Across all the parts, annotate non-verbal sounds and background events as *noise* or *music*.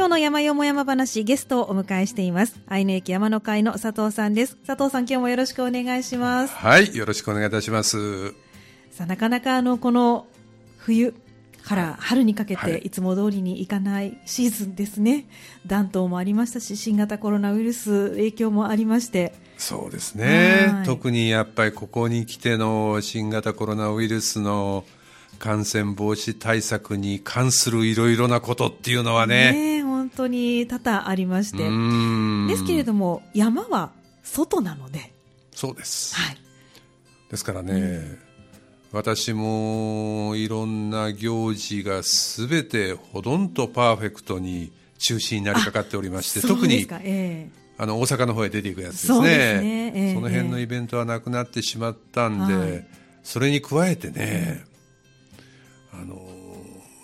今日の山よも山話ゲストをお迎えしています。愛媛駅山の会の佐藤さんです。佐藤さん今日もよろしくお願いします。はいよろしくお願いいたします。さあなかなかあのこの冬から春にかけてい。つも通りにいかないシーズンですね、暖冬もありましたし新型コロナウイルス影響もありまして。そうですね。特にやっぱりここに来ての新型コロナウイルスの感染防止対策に関するいろいろなことっていうのはね。ね本当に多々ありまして。ですけれども山は外なので。そうです、はい、ですからね、うん。私もいろんな行事がすべてほとんどパーフェクトに中止になりかかっておりまして特に、えー、あの大阪の方へ出ていくやつですね。そ、ね。えー、その辺のイベントはなくなってしまったんで、はい、それに加えてね、あの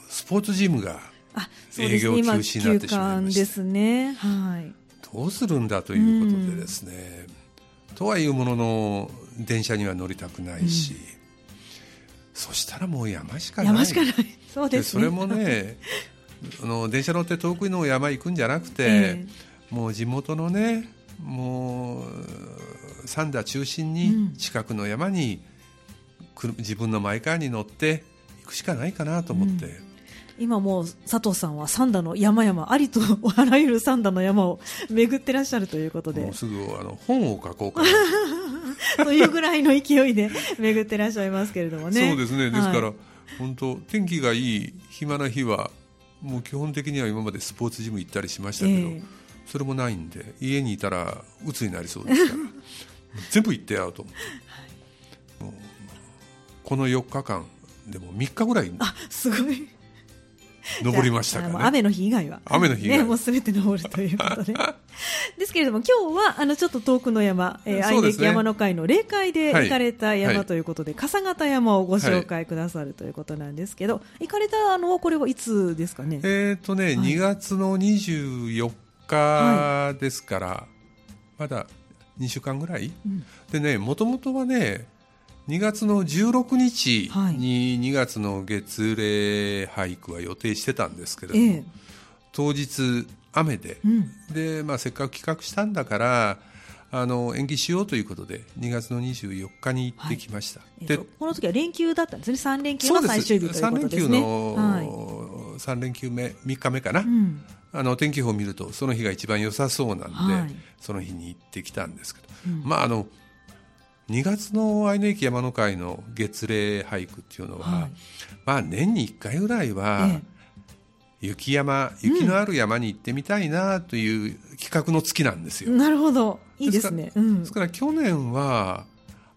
スポーツジムが営業休止になってしまいました。ですね、はい、どうするんだということでですね、うん、とはいうものの電車には乗りたくないし、うん。そしたらもう山しかない。山しかない。*laughs* そうです、ね、それもねあの電車乗って遠くの山行くんじゃなくて、えー、もう地元のねもう三田中心に近くの山に、うん、自分のマイカーに乗って行くしかないかなと思って。うん。今もう佐藤さんは三田の山々ありとあらゆる三田の山を巡ってらっしゃるということで。もうすぐあの本を書こうかなと。*laughs* いうぐらいの勢いで巡ってらっしゃいますけれどもね。そうですね。ですから、はい、本当天気がいい暇な日はもう基本的には今までスポーツジム行ったりしましたけど、えー、それもないんで家にいたら鬱になりそうですから。*laughs* 全部行ってやろうと思って、はい、この4日間でも3日ぐらいあすごい。登りましたか、ね、雨の日以外は。雨の日ね、もうすべて登るということで。*laughs* ですけれども今日はあのちょっと遠くの山、えー、愛媛山の会の霊界で行かれた山ということで、はい、笠形山をご紹介くださるということなんですけど、はい、行かれたのはこれはいつですかね？えっ、ー、とね、はい、2月の24日ですから、まだ2週間ぐらい、うん、でねもともとはね2月の16日に2月の月例俳句は予定してたんですけれども、ええ、当日雨でうん、でまあ、せっかく企画したんだからあの延期しようということで2月の24日に行ってきました、はい、でこの時は連休だったんですね。3連休の最終日ということですね。3連休の、はい、3連休目3日目かな、うん、あの天気予報を見るとその日が一番良さそうなんで、はい、その日に行ってきたんですけど、うん、まああの2月の愛の駅山の会の月例俳句っていうのは、はい、まあ年に1回ぐらいは、雪山雪のある山に行ってみたいなという企画の月なんですよ。なるほど。いいですね。ですから,、去年は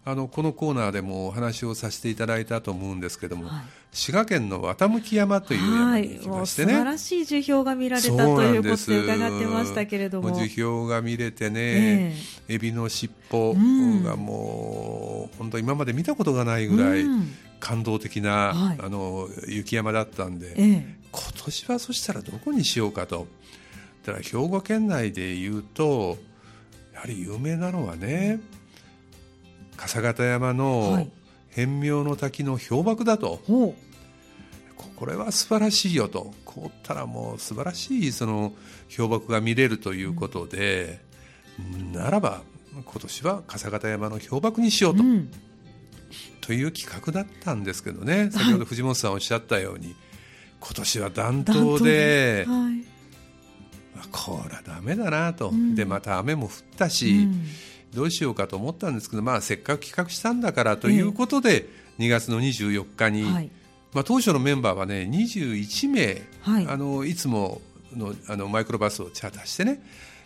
あのこのコーナーでもお話をさせていただいたと思うんですけども、はい、滋賀県の綿向山という山に行きましてね、はい、素晴らしい樹氷が見られたということで伺ってましたけれども。樹氷が見れてね、えー、エビの尻尾がもう、うん、本当今まで見たことがないぐらい感動的な、うん、あの雪山だったんで、えー、今年はそしたらどこにしようかと。だから兵庫県内でいうとやはり有名なのはね笠形山の、はい。変明の滝の氷瀑だと。これは素晴らしいよと。凍ったらもう素晴らしいその氷瀑が見れるということで、うん、ならば今年は笠形山の氷瀑にしようと、うん、という企画だったんですけどね。先ほど藤本さんおっしゃったように、はい、今年は暖冬で。これはだめだなと、うん、でまた雨も降ったし、どうしようかと思ったんですけど、まあ、せっかく企画したんだからということで、えー、2月の24日に、はい、まあ、当初のメンバーはね21名、はい、あのいつものあのマイクロバスをチャーターしてね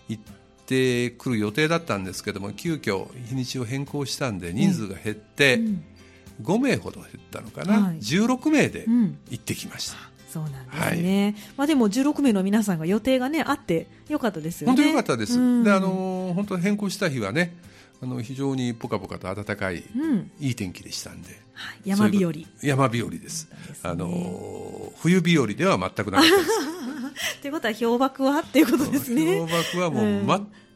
行ってくる予定だったんですけども急遽日にちを変更したんで人数が減って、うん、5名ほど減ったのかな、はい、16名で行ってきました。うんそうなんですね、はい、まあ、でも16名の皆さんが予定が、ね、あってよかったですよね。本当よかったです、うん、であの本当変更した日はねあの非常にぽかぽかと暖かい、うん、いい天気でしたんで、はい、山日和。山日和です、ね、あの冬日和では全くなかったです。ということは氷瀑は？っていうことですね。氷瀑はもう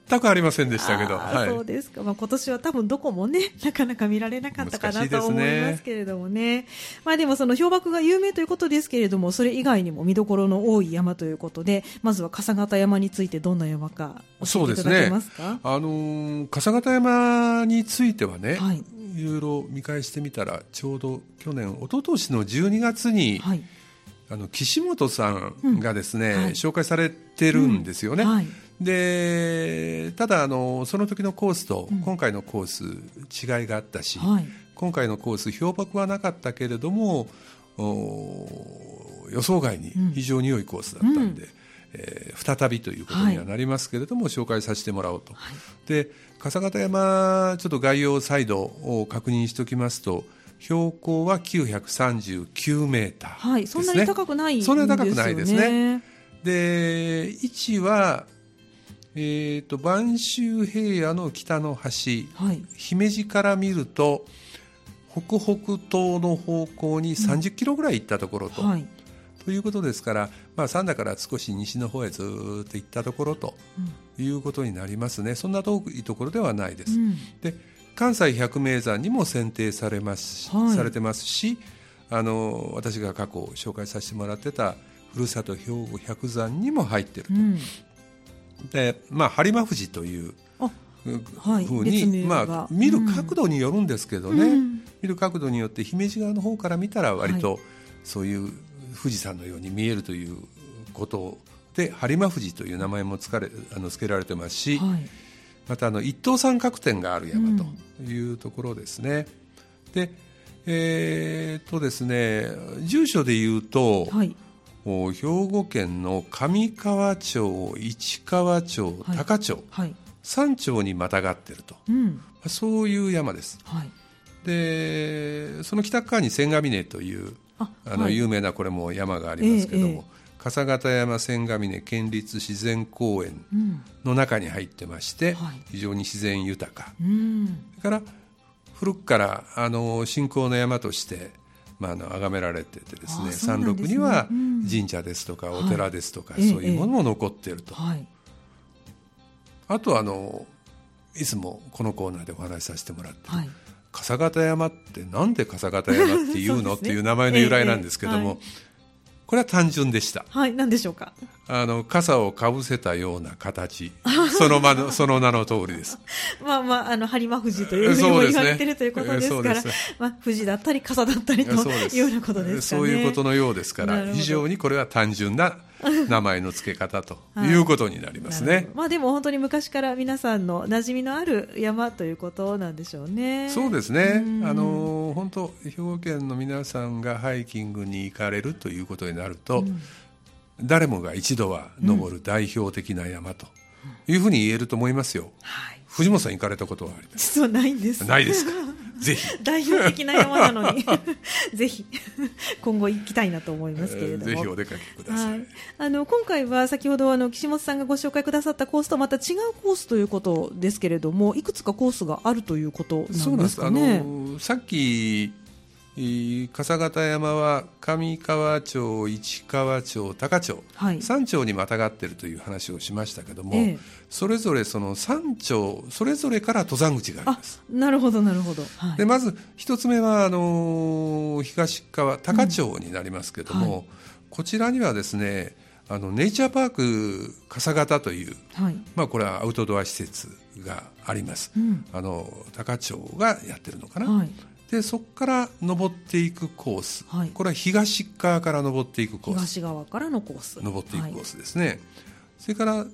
全くありませんでしたけど、はい、そうですか、まあ、今年は多分どこもね *laughs* なかなか見られなかったかなと思いますけれどもね、ね、まあ、でもその氷瀑が有名ということですけれどもそれ以外にも見どころの多い山ということでまずは笠形山についてどんな山か教えていただけますか？ね、あのー、笠形山についてはね、はい、いろいろ見返してみたらちょうど去年一昨年の12月に、はい。あの岸本さんがですね、うんはい、紹介されてるんですよね。うん。はい、でただあのその時のコースと今回のコース違いがあったし、はい、今回のコース氷瀑はなかったけれども予想外に非常に良いコースだったんで、うん、えー、再びということにはなりますけれども、紹介させてもらおうと。で笠形山ちょっと概要再度を確認しておきますと標高は939メーター、ね、はい、そんなに高くない、ね、そんなに高くないですね。で位置は、えーと、播州平野の北の端、はい、姫路から見ると北北東の方向に30キロぐらい行ったところと。うんはい。ということですから、まあ、三田から少し西の方へずっと行ったところということになりますね、そんな遠いところではないです。うん、で関西百名山にも選定されます、はい、されてますしあの私が過去紹介させてもらってたふるさと兵庫百山にも入ってると、うん、でまあ播磨富士というふうに、まあ、見る角度によるんですけどね、うん、見る角度によって姫路側の方から見たら割とそういう富士山のように見えるということで播磨富士という名前もつかれあの付けられてますし、はい。またあの一等三角点がある山というところですね。うん、でえー、とですね住所でいうと、はい、兵庫県の上川町市川町高町、はい、3町にまたがっていると、うん、そういう山です。はい、でその北側に千ヶ峰というあの有名なこれも山がありますけども、えーえー笠形山千ヶ峰県立自然公園の中に入ってまして、うんはい、非常に自然豊か、うん、それから古くからあの信仰の山としてまあ、あの崇められててですね山麓には神社ですとかお寺ですとか、はい、そういうものも残っていると、はい、あとあのいつもこのコーナーでお話しさせてもらって、はい、笠形山ってなんで笠形山っていうの？*laughs* ね、っていう名前の由来なんですけども、これは単純でした。はい、何でしょうか？あの傘をかぶせたような形、そのまの *laughs* その名の通りです。まあまああの播磨富士というふうにも言われてる、ということですから、ね、まあ富士だったり傘だったりというようなことですかね。そういうことのようですから、非常にこれは単純な *laughs* 名前の付け方ということになりますね。はい、まあでも本当に昔から皆さんの馴染みのある山ということなんでしょうね。そうですね。あの本当兵庫県の皆さんがハイキングに行かれるということになると、うん、誰もが一度は登る代表的な山というふうに言えると思いますよ。はい、藤本さん行かれたことはあります。実はないんです。ないですか？ぜひ。*laughs* 代表的な山なのに。*laughs* ぜひ。今後行きたいなと思いますけれども、ぜひお出かけください、はい、あの今回は先ほどあの岸本さんがご紹介くださったコースとまた違うコースということですけれどもいくつかコースがあるということなんですかね。あのさっき笠形山は上川町、市川町、高町、はい、3町にまたがっているという話をしましたけども、ええ、それぞれその3町それぞれから登山口があります。なるほどなるほど、はい、でまず一つ目はあの東川高町になりますけども、うん。はい、こちらにはですねあのネイチャーパーク笠形という、はい、まあ、これはアウトドア施設があります、うん、あの高町がやってるのかな、はい、でそこから登っていくコース、はい、これは東側から登っていくコース。東側からのコース。登っていくコースですね、はい、それから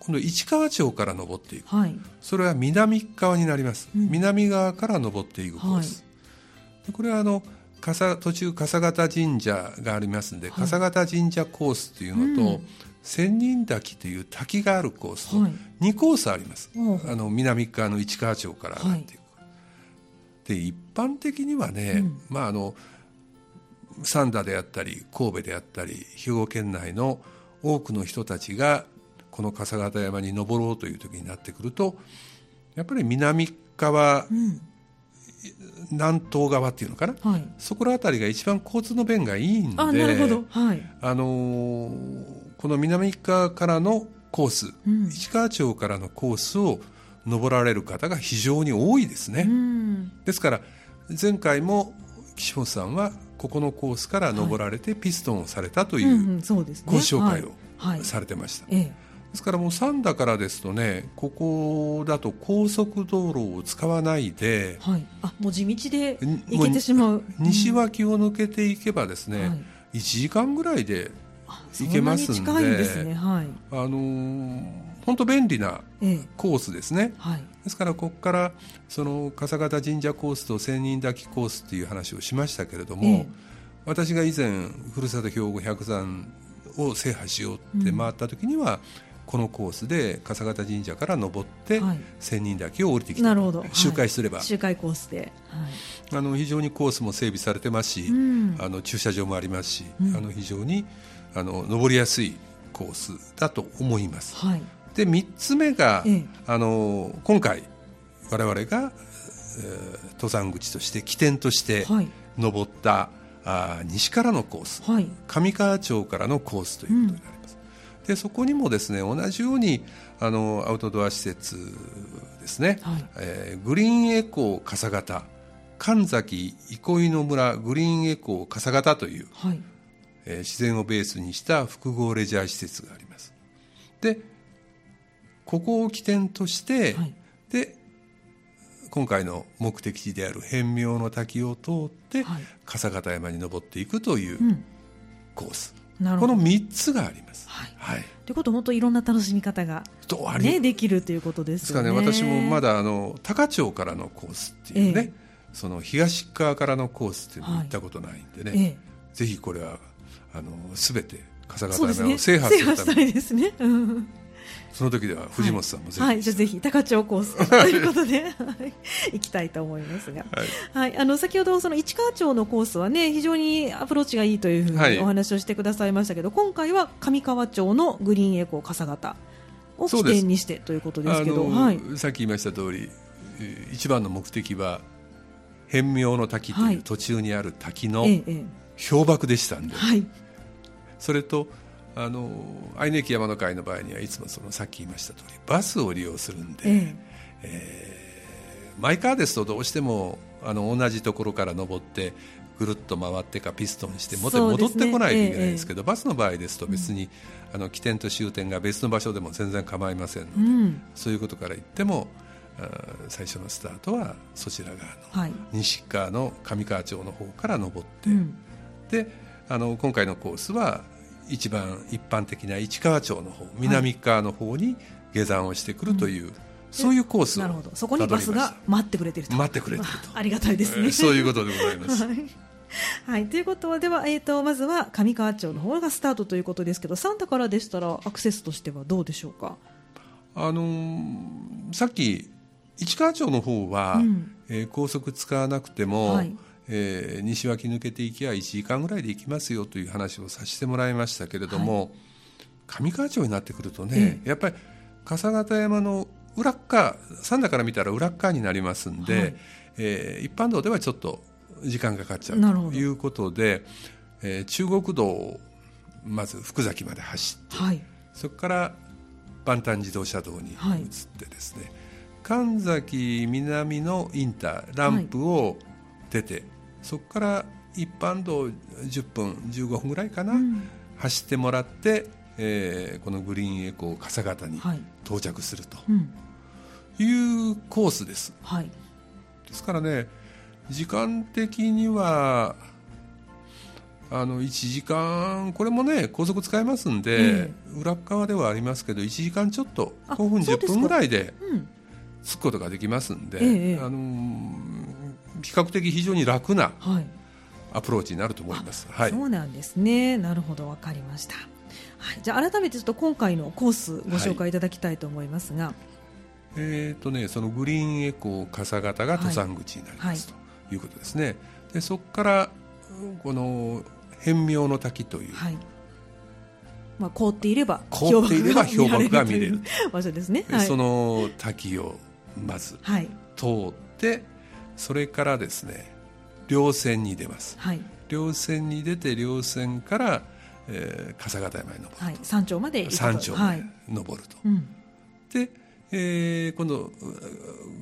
今度市川町から登っていく、はい、それは南側になります、うん、南側から登っていくコース、でこれはあの途中笠形神社がありますんで、笠形神社コースというのと、うん、千人滝という滝があるコースと2コースあります、あの南側の市川町から上がっていく、で一般的にはね、うん、まああの三田であったり神戸であったり兵庫県内の多くの人たちがこの笠形山に登ろうという時になってくるとやっぱり南側、うん、南東側っていうのかな、はい、そこら辺りが一番交通の便がいいんであなるほど、はい、あのこの南側からのコース、うん、市川町からのコースを登られる方が非常に多いですね、うん、ですから前回も岸本さんはここのコースから登られてピストンをされたというコース紹介をされてました、ですからもう三田からですとねここだと高速道路を使わないで、はい、あもう地道で行けてしまう。西脇を抜けていけばですね、はい、1時間ぐらいで行けますんではい、あのー本当便利なコースですね、えはい、ですからここからその笠形神社コースと千人抱きコースっていう話をしましたけれども、え、私が以前ふるさと兵庫百山を制覇しようって回った時には、うんこのコースで笠形神社から登って、はい、千人岳を降りてきた周回すれば、はい、周回コースで、はい、あの非常にコースも整備されてますし、うん、あの駐車場もありますし、うん、あの非常にあの登りやすいコースだと思います。はい、で3つ目が、ええ、あの今回我々が、えー、登山口として起点として登った、あ西からのコース、上川町からのコースということになります。うん。でそこにもですね同じようにあのアウトドア施設ですね、はい、えー、グリーンエコー笠形。神崎憩いの村。グリーンエコー笠形という、はい、えー、自然をベースにした複合レジャー施設があります。でここを起点として、はい、で今回の目的地である変妙の滝を通って、はい、笠形山に登っていくというコース、この3つがあります。はい。はい、ということ本当いろんな楽しみ方が、ね、できるということですよね。ね。私もまだあの高町からのコースっていうね、ええ、その東側からのコースっていうの行ったことないんでね、はいえ、ぜひこれはあのすべて笠形山を制覇するために、ね、ですね。うんその時では藤本さんもぜひ、はい、じゃぜひ高千穂コース。*laughs* ということで、はい、行きたいと思いますが、はい、はい、あの先ほどその市川町のコースはね非常にアプローチがいいというふうにお話をしてくださいましたけど、今回は上川町のグリーンエコー笠形を起点にしてということですけど、はい、さっき言いました通り一番の目的は変妙の滝という途中にある滝の氷瀑でしたんで、はい、それとあの愛媛駅山の会の場合にはいつもそのさっき言いました通りバスを利用するんで、ええ。えー、マイカーですとどうしてもあの同じところから登ってぐるっと回ってかピストンして元に戻ってこないといけないんですけど、ねえ、バスの場合ですと別に、うん、あの起点と終点が別の場所でも全然構いませんので、うん、そういうことから言っても最初のスタートはそちら側の、はい、西側の上川町の方から登って、うん、であの今回のコースは一番一般的な市川町の方南側の方に下山をしてくるという、はい、そういうコースをなるほど。そこにバスが待ってくれてると。待ってくれてると。*laughs* ありがたいですね、そういうことでございます。はい。はい、ということはでは、えーと、まずは上川町の方がスタートということですけどサンタからでしたらアクセスとしてはどうでしょうか、あのー、さっき市川町の方は、うん、えー、高速使わなくても、はいえー、西脇抜けていきゃ1時間ぐらいで行きますよという話をさせてもらいましたけれども、はい、上川町になってくるとね、やっぱり笠形山の裏側三田から見たら裏側になりますんで、はい、えー、一般道ではちょっと時間がかかっちゃうということで、えー、中国道をまず福崎まで走って、はい、そこから万端自動車道に移ってですね、神崎南のインターランプを出て、そこから一般道10分15分ぐらいかな、うん、走ってもらって、えー、このグリーンエコー笠形に到着するというコースです、はい、ですからね時間的にはあの1時間これもね高速使えますんで、えー、裏側ではありますけど1時間ちょっと5分10分ぐらいで着くことができますんで、えー、あの比較的非常に楽なアプローチになると思います。はい、そうなんですね。なるほど、わかりました。はい、じゃあ改めてちょっと今回のコースご紹介いただきたいと思いますが、はい、えっ、ー、とねそのグリーンエコー笠形が登山口になります、はい、ということですね。でそこからこの変妙の滝という。はい。まあ、凍っていれば凍っていれば氷瀑が見れる場所ですね、はい、その滝をまず通って、それからですね稜線に出ます、はい、稜線に出て稜線から、えー、笠形山に登ると、はい、山頂まで山頂まで登ると、はいで、えー、今度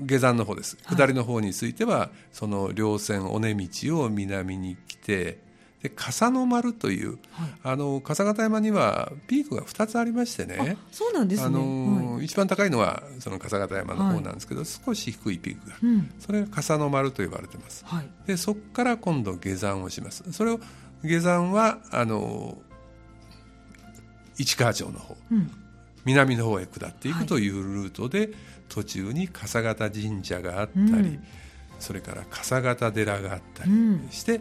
下山の方です。下りの方については、その稜線尾根道を南に来てで笠の丸という、はい、あの笠形山にはピークが2つありましてね。そうなんです、ね、あの、はい、一番高いのはその笠形山の方なんですけど、はい、少し低いピークが、うん、それが笠の丸と呼ばれてます、でそこから今度下山をします。それを下山はあの市川町の方、うん、南の方へ下っていくというルートで、途中に笠形神社があったり、うん、それから笠形寺があったりして、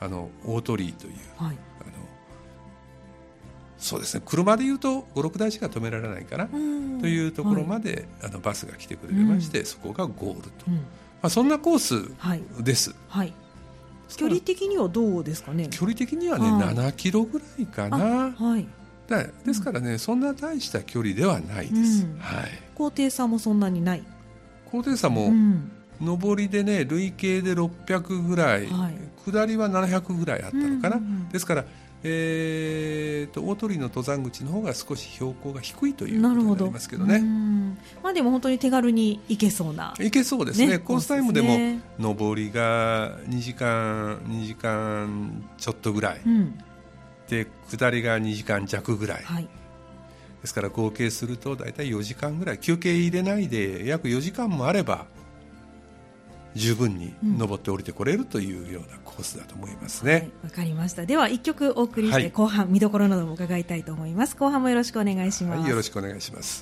あの大鳥居という、はい、あのそうですね。車でいうと56台しか止められないかなというところまで、はい、あのバスが来てくれまして、うん、そこがゴールと、うん、まあ、そんなコースです。はい、はい距離的にはどうですかね？距離的にはね、はい、7キロぐらいかな、はい、だですからね、うん、そんな大した距離ではないです、うん、はい、高低差もそんなにない。高低差も、うん、上りでね累計で600ぐらい、はい、下りは700ぐらいあったのかな、うんうんうん、ですから、えーと、大鳥の登山口の方が少し標高が低いということになりますけどね。まあ、でも本当に手軽に行けそうな。行けそうですね、ね、コースタイムでも上りが2時間2時間ちょっとぐらい、うん、で下りが2時間弱ぐらい、はい、ですから合計すると大体4時間ぐらい。休憩入れないで約4時間もあれば十分に登って降りてこれるというようなコースだと思いますね。わ、うんはい、かりました。では一曲お送りして、後半見どころなども伺いたいと思います。後半もよろしくお願いします。はい、よろしくお願いします。